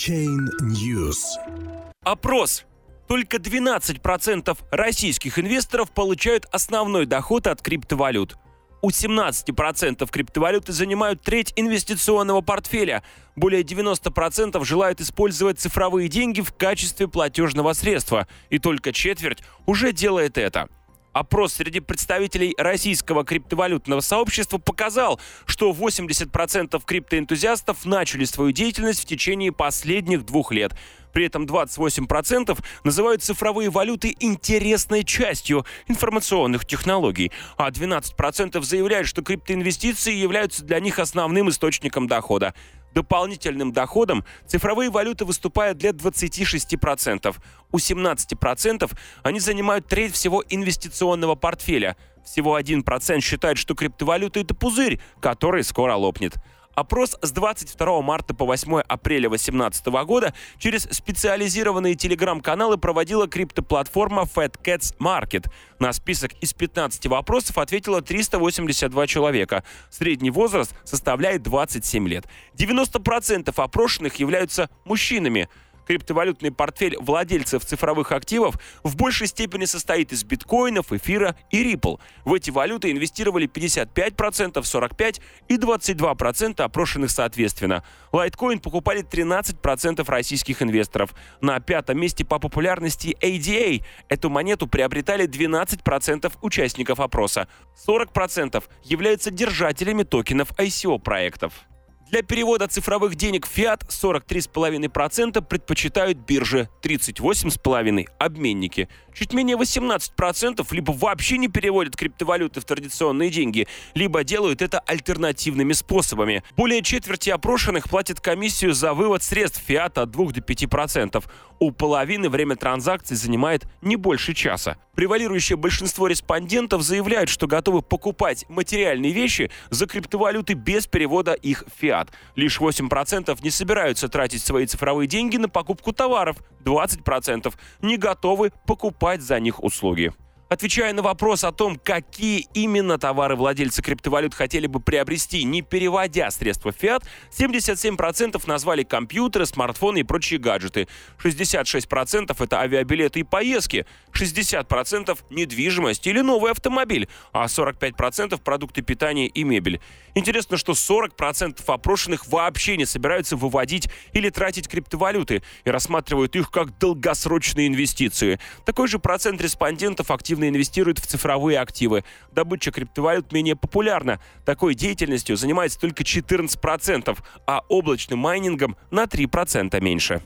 Chain News. Опрос. Только 12% российских инвесторов получают основной доход от криптовалют. У 17% криптовалюты занимают треть инвестиционного портфеля. Более 90% желают использовать цифровые деньги в качестве платежного средства. И только четверть уже делает это – Опрос среди представителей российского криптовалютного сообщества показал, что 80% криптоэнтузиастов начали свою деятельность в течение последних двух лет. При этом 28% называют цифровые валюты интересной частью информационных технологий, а 12% заявляют, что криптоинвестиции являются для них основным источником дохода. Дополнительным доходом цифровые валюты выступают для 26%. У 17% они занимают треть всего инвестиционного портфеля. Всего 1% считает, что криптовалюта – это пузырь, который скоро лопнет. Опрос с 22 марта по 8 апреля 2018 года через специализированные телеграм-каналы проводила криптоплатформа FatCats Market. На список из 15 вопросов ответило 382 человека. Средний возраст составляет 27 лет. 90% опрошенных являются мужчинами криптовалютный портфель владельцев цифровых активов в большей степени состоит из биткоинов, эфира и Ripple. В эти валюты инвестировали 55%, 45% и 22% опрошенных соответственно. Лайткоин покупали 13% российских инвесторов. На пятом месте по популярности ADA. Эту монету приобретали 12% участников опроса. 40% являются держателями токенов ICO проектов. Для перевода цифровых денег в фиат 43,5% предпочитают биржи, 38,5% – обменники. Чуть менее 18% либо вообще не переводят криптовалюты в традиционные деньги, либо делают это альтернативными способами. Более четверти опрошенных платят комиссию за вывод средств фиата от 2 до 5%. У половины время транзакций занимает не больше часа. Превалирующее большинство респондентов заявляют, что готовы покупать материальные вещи за криптовалюты без перевода их в фиат. Лишь 8% не собираются тратить свои цифровые деньги на покупку товаров, 20% не готовы покупать за них услуги. Отвечая на вопрос о том, какие именно товары владельцы криптовалют хотели бы приобрести, не переводя средства в фиат, 77% назвали компьютеры, смартфоны и прочие гаджеты. 66% это авиабилеты и поездки, 60% недвижимость или новый автомобиль, а 45% продукты питания и мебель. Интересно, что 40% опрошенных вообще не собираются выводить или тратить криптовалюты и рассматривают их как долгосрочные инвестиции. Такой же процент респондентов активно инвестируют в цифровые активы. Добыча криптовалют менее популярна. Такой деятельностью занимается только 14%, а облачным майнингом на 3% меньше.